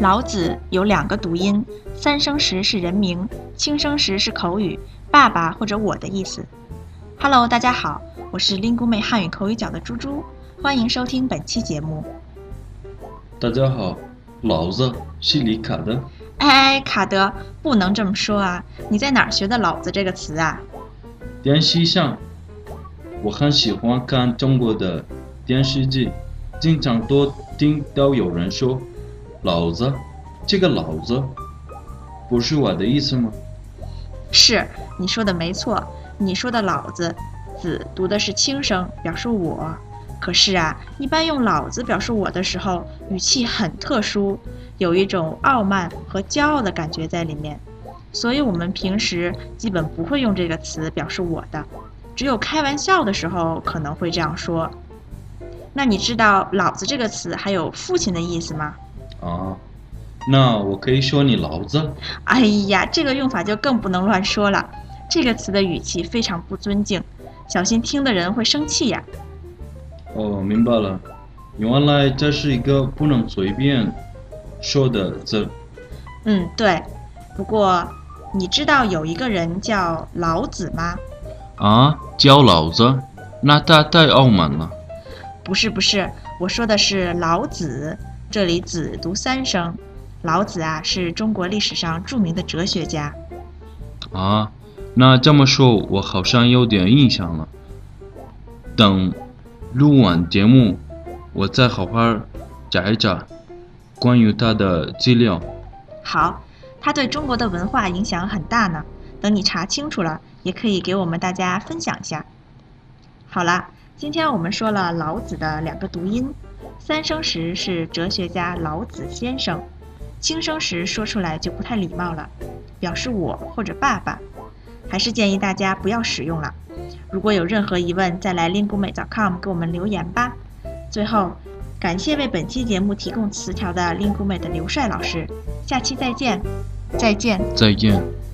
老子有两个读音，三声时是人名，轻声时是口语，爸爸或者我的意思。Hello，大家好，我是林姑妹汉语口语角的猪猪，欢迎收听本期节目。大家好，老子是李卡的。哎，卡德，不能这么说啊！你在哪儿学的“老子”这个词啊？电视上，我很喜欢看中国的电视剧，经常都听到有人说。老子，这个老子，不是我的意思吗？是，你说的没错。你说的老子，子读的是轻声，表示我。可是啊，一般用老子表示我的时候，语气很特殊，有一种傲慢和骄傲的感觉在里面。所以我们平时基本不会用这个词表示我的，只有开玩笑的时候可能会这样说。那你知道“老子”这个词还有父亲的意思吗？啊，那我可以说你老子？哎呀，这个用法就更不能乱说了。这个词的语气非常不尊敬，小心听的人会生气呀。哦，明白了，原来这是一个不能随便说的字。嗯，对。不过你知道有一个人叫老子吗？啊，叫老子？那他太傲慢了。不是不是，我说的是老子。这里“子”读三声，老子啊是中国历史上著名的哲学家。啊，那这么说，我好像有点印象了。等录完节目，我再好好找一找关于他的资料。好，他对中国的文化影响很大呢。等你查清楚了，也可以给我们大家分享一下。好了，今天我们说了老子的两个读音。三生石是哲学家老子先生，轻生时说出来就不太礼貌了，表示我或者爸爸，还是建议大家不要使用了。如果有任何疑问，再来 linguemate.com 给我们留言吧。最后，感谢为本期节目提供词条的 linguemate 的刘帅老师，下期再见，再见，再见。